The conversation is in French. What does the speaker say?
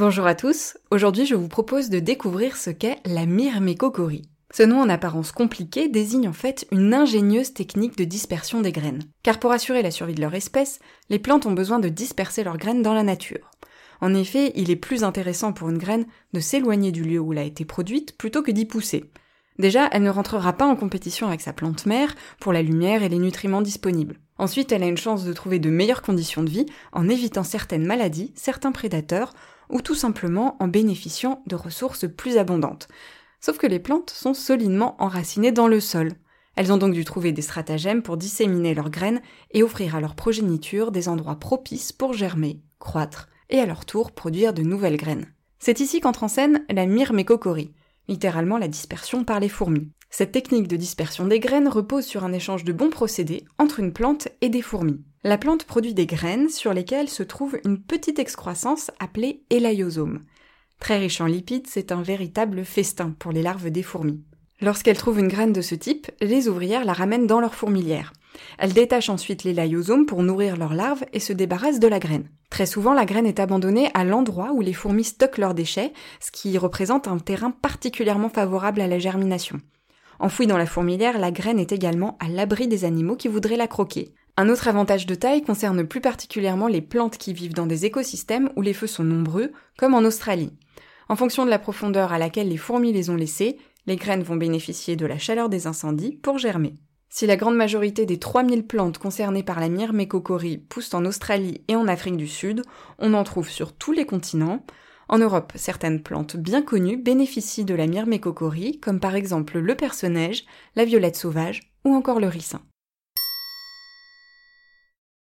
Bonjour à tous, aujourd'hui je vous propose de découvrir ce qu'est la myrmécocorie. Ce nom en apparence compliqué désigne en fait une ingénieuse technique de dispersion des graines. Car pour assurer la survie de leur espèce, les plantes ont besoin de disperser leurs graines dans la nature. En effet, il est plus intéressant pour une graine de s'éloigner du lieu où elle a été produite plutôt que d'y pousser. Déjà, elle ne rentrera pas en compétition avec sa plante mère pour la lumière et les nutriments disponibles. Ensuite, elle a une chance de trouver de meilleures conditions de vie en évitant certaines maladies, certains prédateurs, ou tout simplement en bénéficiant de ressources plus abondantes. Sauf que les plantes sont solidement enracinées dans le sol. Elles ont donc dû trouver des stratagèmes pour disséminer leurs graines et offrir à leur progéniture des endroits propices pour germer, croître et à leur tour produire de nouvelles graines. C'est ici qu'entre en scène la myrmécocorie, littéralement la dispersion par les fourmis. Cette technique de dispersion des graines repose sur un échange de bons procédés entre une plante et des fourmis. La plante produit des graines sur lesquelles se trouve une petite excroissance appelée élaïosome. Très riche en lipides, c'est un véritable festin pour les larves des fourmis. Lorsqu'elles trouvent une graine de ce type, les ouvrières la ramènent dans leur fourmilière. Elles détachent ensuite l'élaïosome pour nourrir leurs larves et se débarrassent de la graine. Très souvent, la graine est abandonnée à l'endroit où les fourmis stockent leurs déchets, ce qui représente un terrain particulièrement favorable à la germination. Enfouie dans la fourmilière, la graine est également à l'abri des animaux qui voudraient la croquer. Un autre avantage de taille concerne plus particulièrement les plantes qui vivent dans des écosystèmes où les feux sont nombreux, comme en Australie. En fonction de la profondeur à laquelle les fourmis les ont laissées, les graines vont bénéficier de la chaleur des incendies pour germer. Si la grande majorité des 3000 plantes concernées par la myrmécocorie poussent en Australie et en Afrique du Sud, on en trouve sur tous les continents, en Europe, certaines plantes bien connues bénéficient de la myrmécocorie, comme par exemple le perce-neige, la violette sauvage ou encore le ricin.